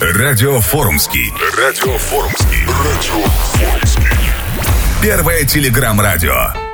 Радио Форумский. Радио Форумский. Радио Форумский. Первое телеграм-радио.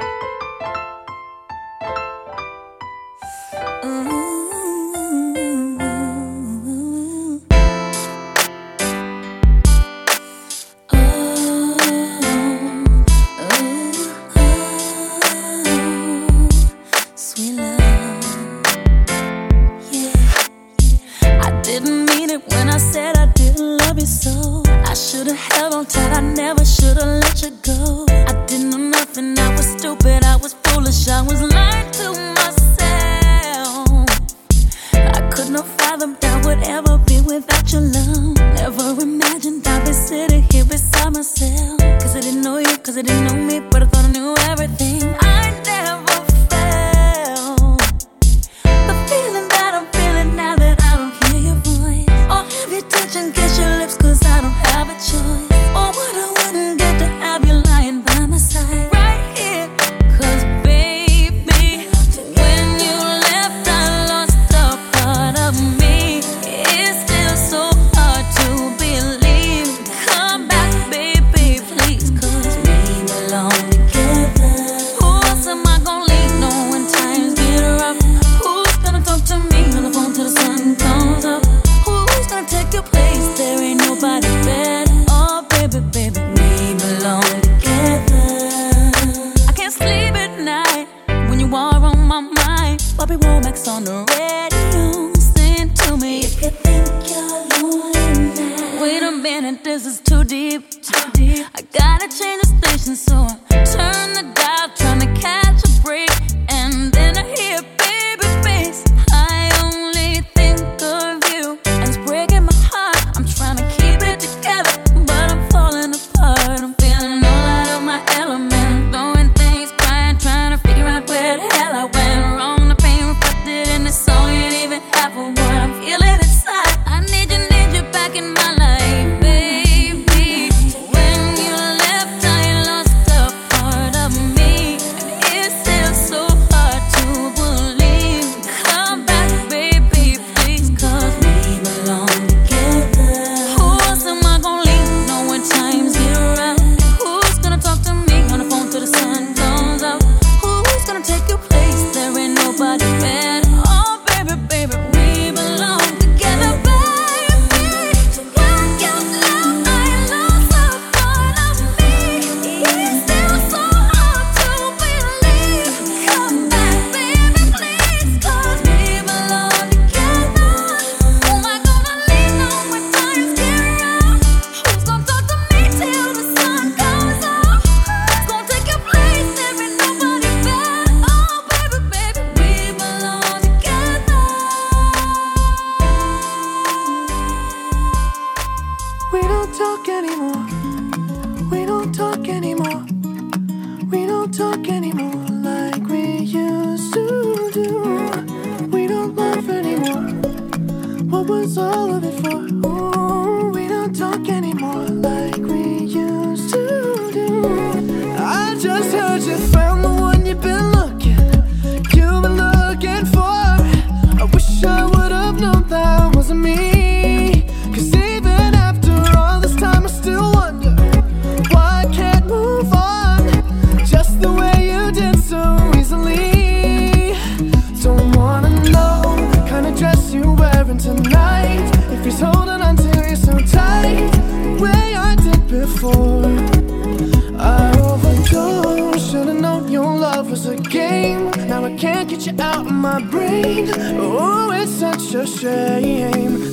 Be a good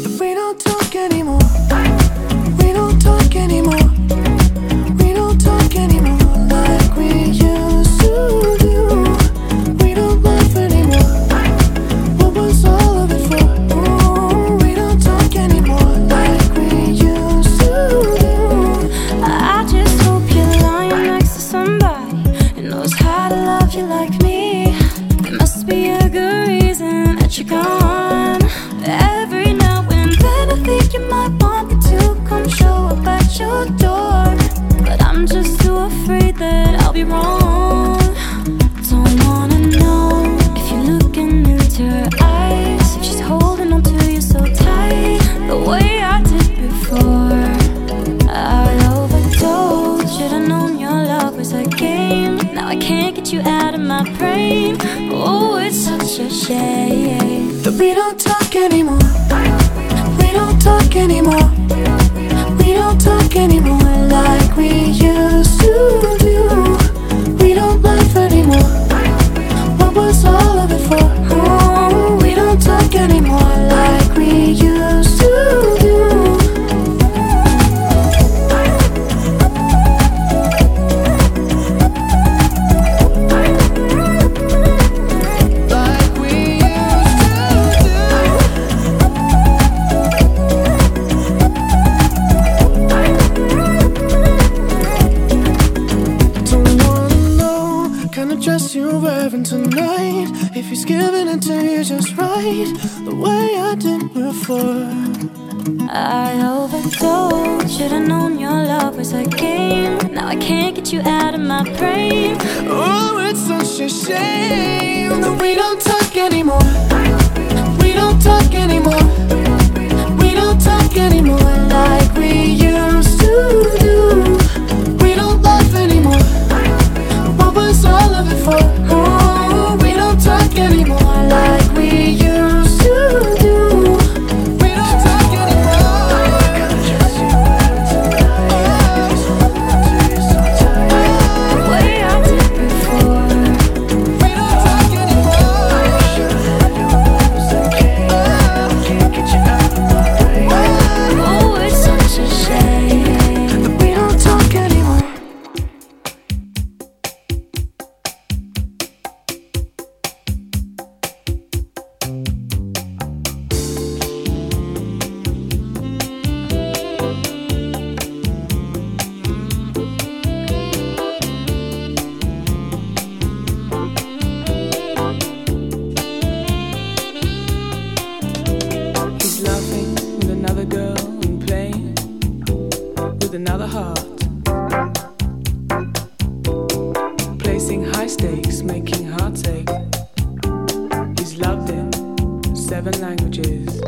He's loved in seven languages.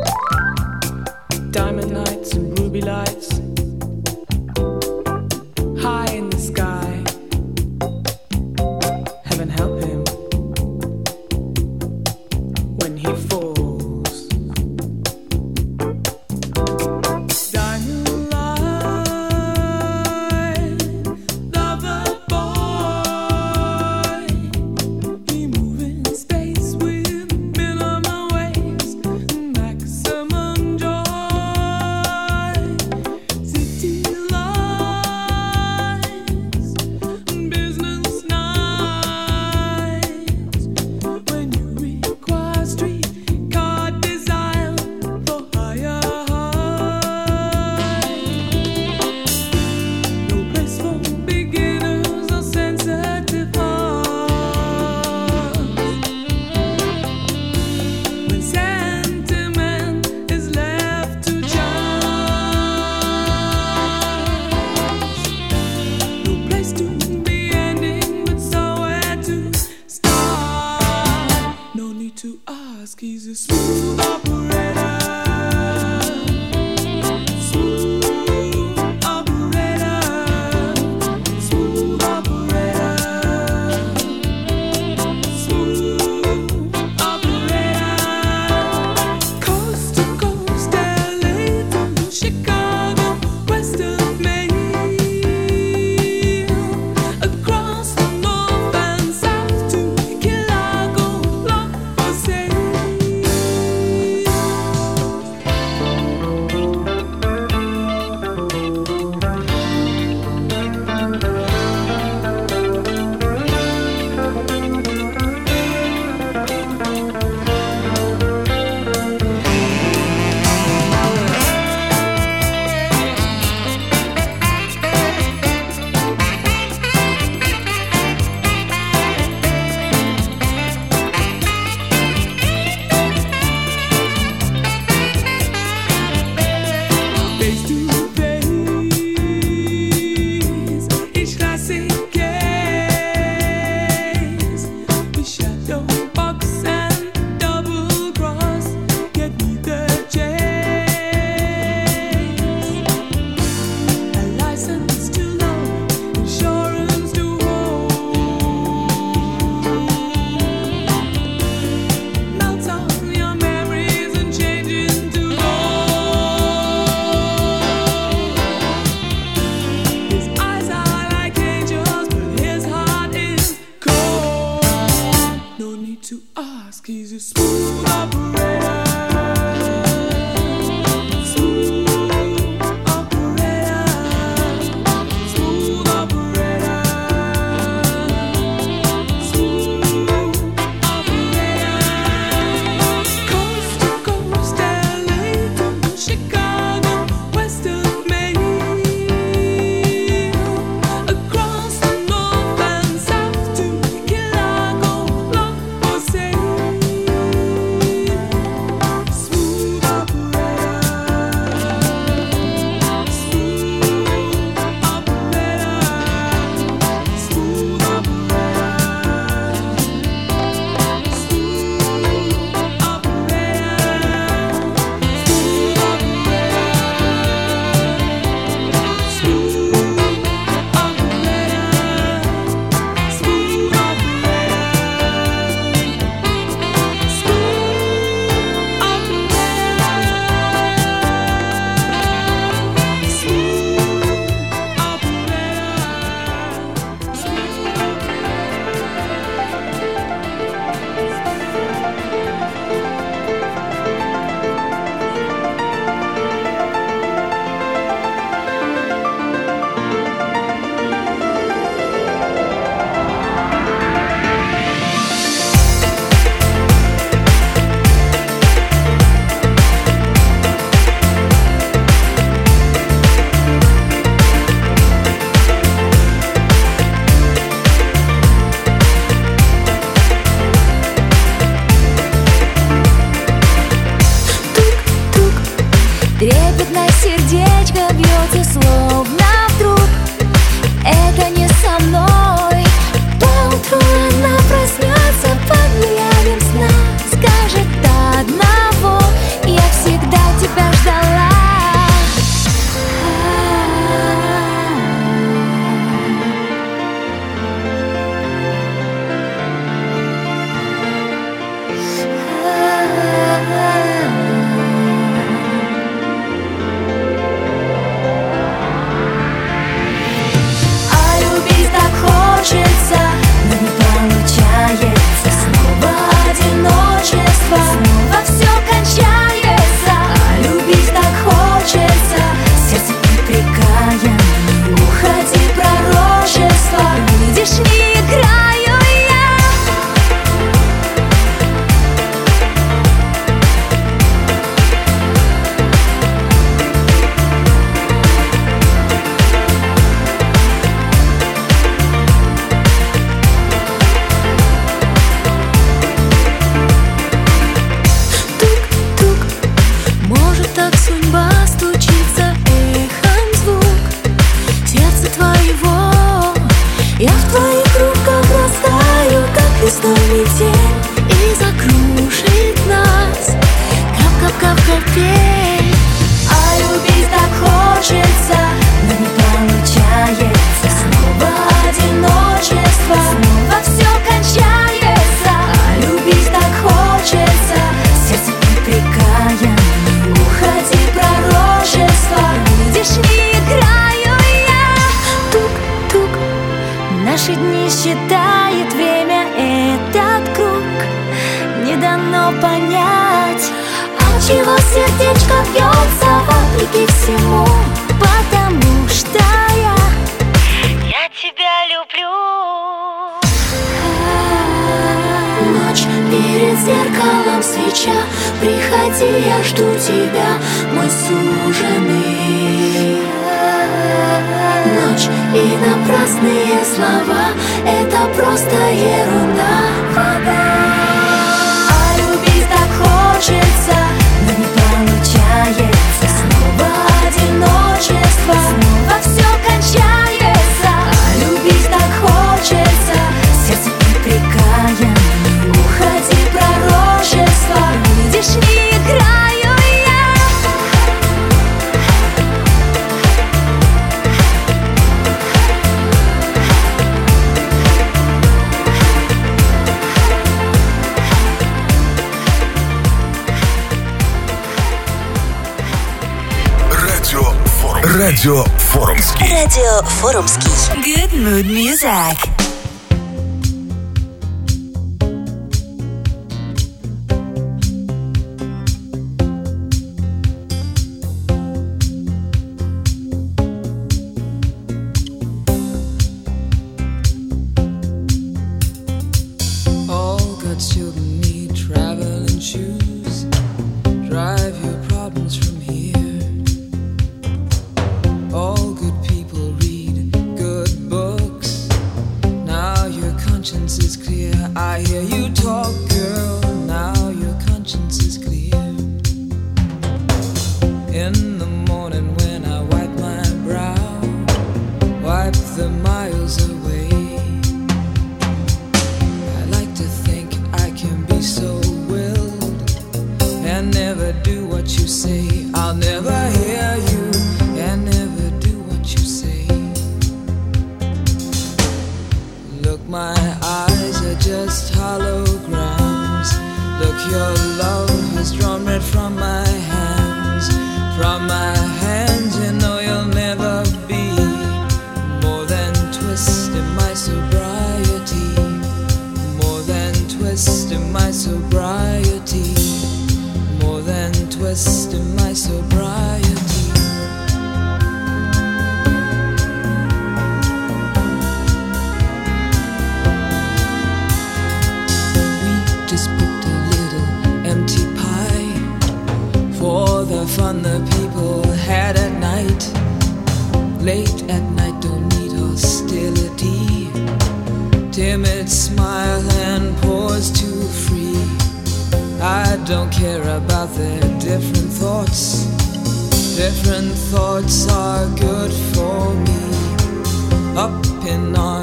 Diamond lights and ruby lights. to ask. He's a smooth operator. лететь. Радио Форумский. Радио Форумский. Good mood music.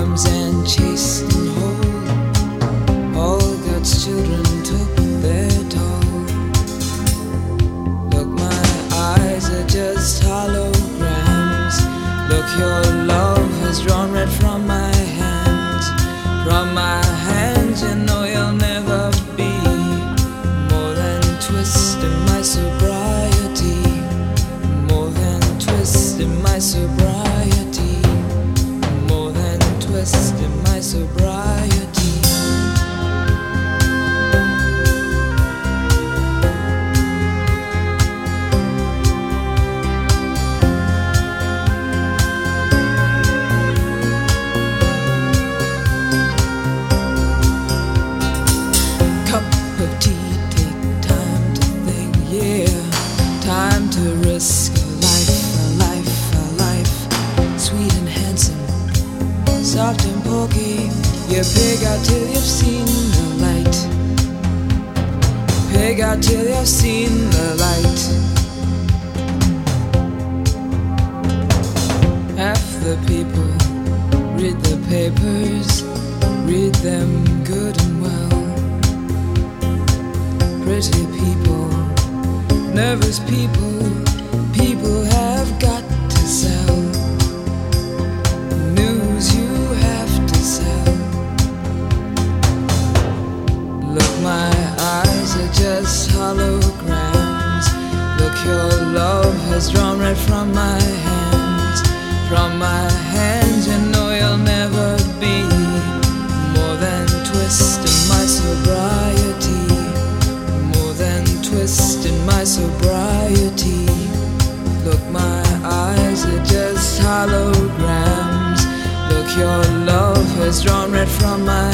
arms and chase papers, read them good and well. Pretty people, nervous people, people have got to sell. News you have to sell. Look, my eyes are just holograms. Look, your love has drawn right from my hands, from my hands, and sobriety. Look, my eyes are just holograms. Look, your love has drawn red from my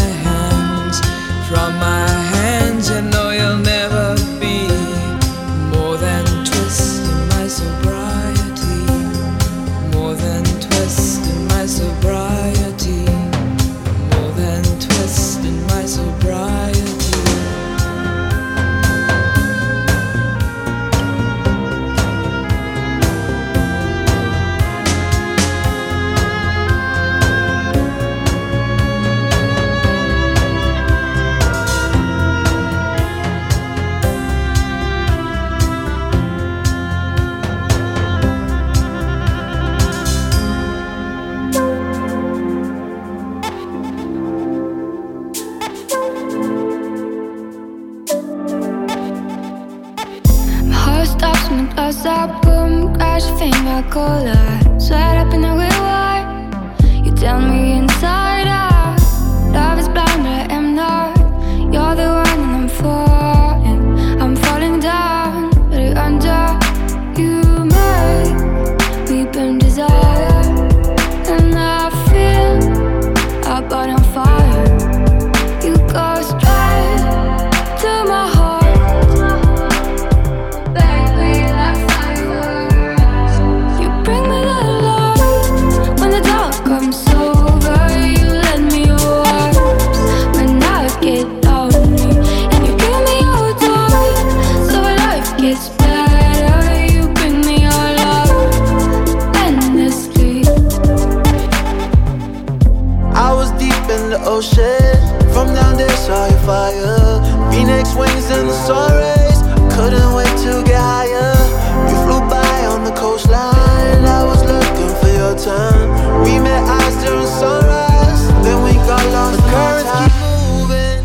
shit. From down there, saw your fire. Phoenix wings and the sun rays. Couldn't wait to get higher. You flew by on the coastline. I was looking for your time. We met eyes during sunrise. Then we got lost. The currents keep moving.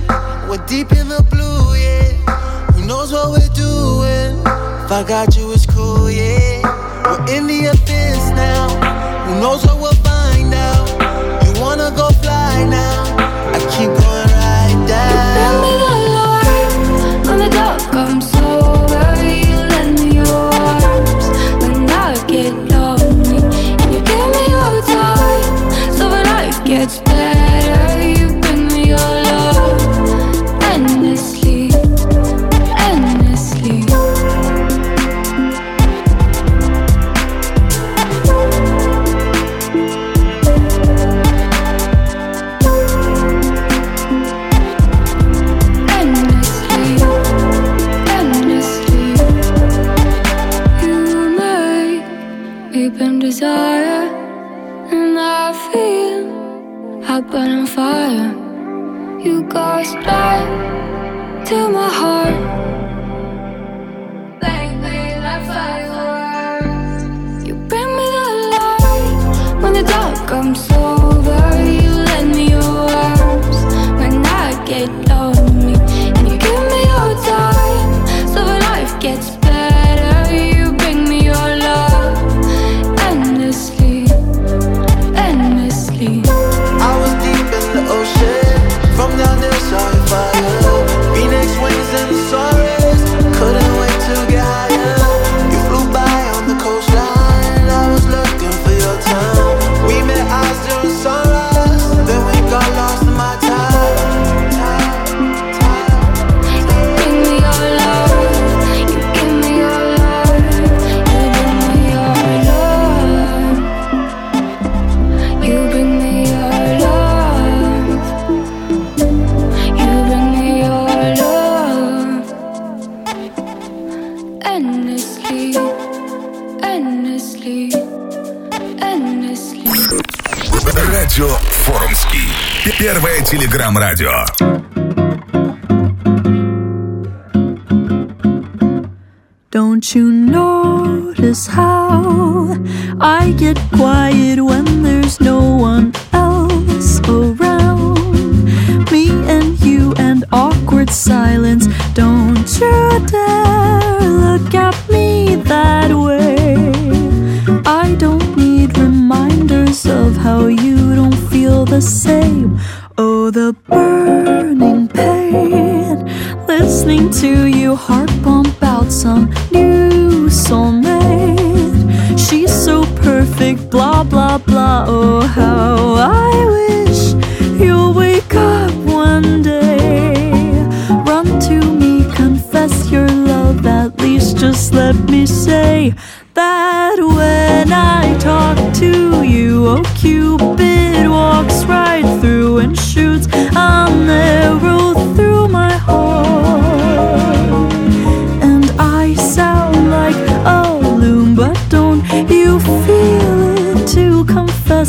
We're deep in the blue, yeah. Who knows what we're doing? If I got you, it's cool, yeah. We're in the abyss now. Who knows what feel I burn on fire. You got straight to my heart. Like me like You bring me the light When the dark comes Радио Форумский. Первое телеграм-радио. Don't you notice how I get quiet when say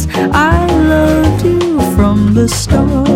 because I loved you from the start.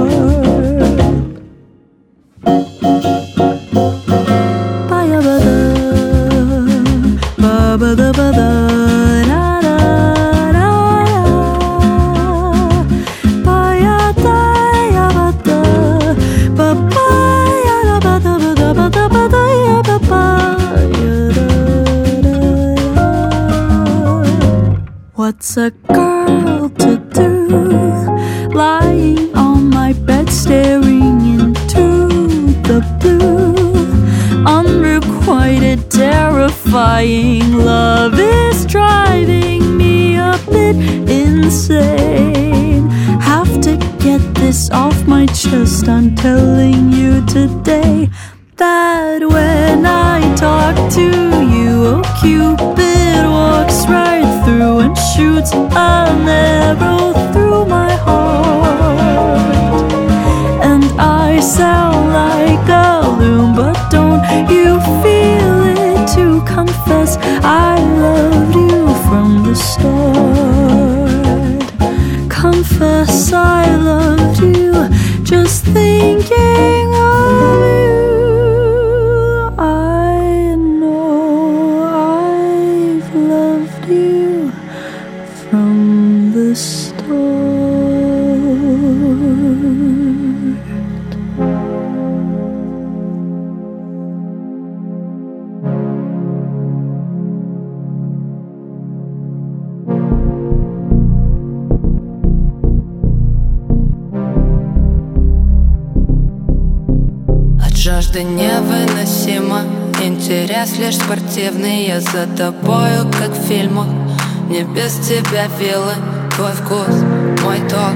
давила твой вкус Мой ток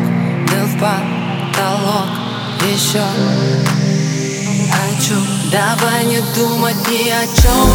был в потолок. Еще хочу. Давай не думать ни о чем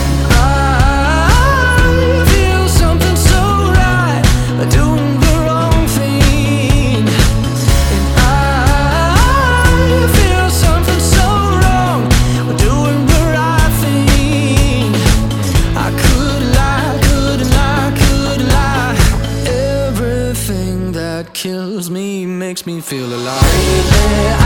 alive. Baby,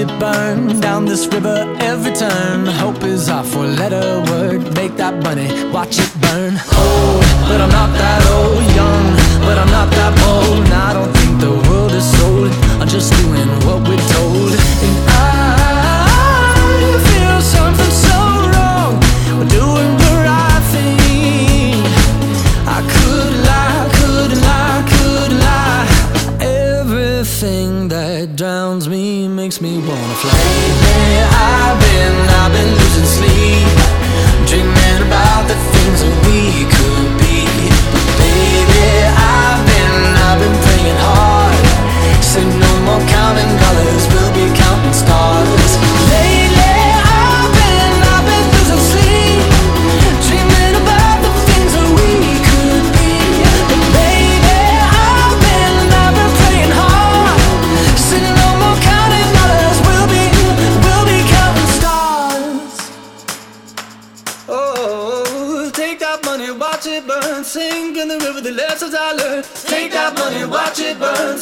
it burn down this river every turn. Hope is our four-letter word. Make that bunny watch it burn. Old, but I'm not that old. Young, but I'm not that bold. And I don't think the world is sold. I'm just doing what we're told.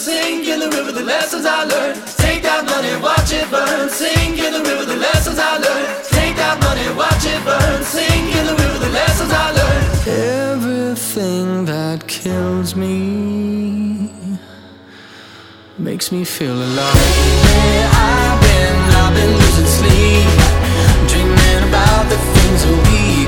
Sink in the river, the lessons I learned. Take that money, watch it burn. Sink in the river, the lessons I learned. Take that money, watch it burn. Sink in the river, the lessons I learned. Everything that kills me makes me feel alive. Where I've been, I've been losing sleep, dreaming about the things we.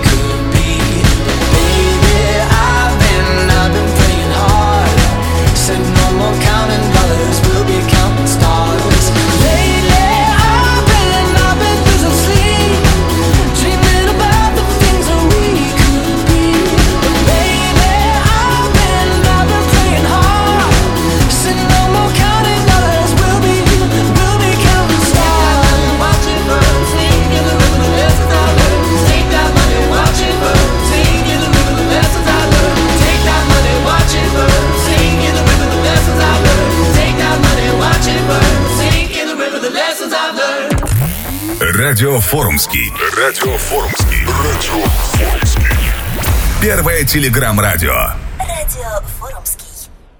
Радио Форумский. Радио Форумский. Радио Форумский. Первое телеграм-радио.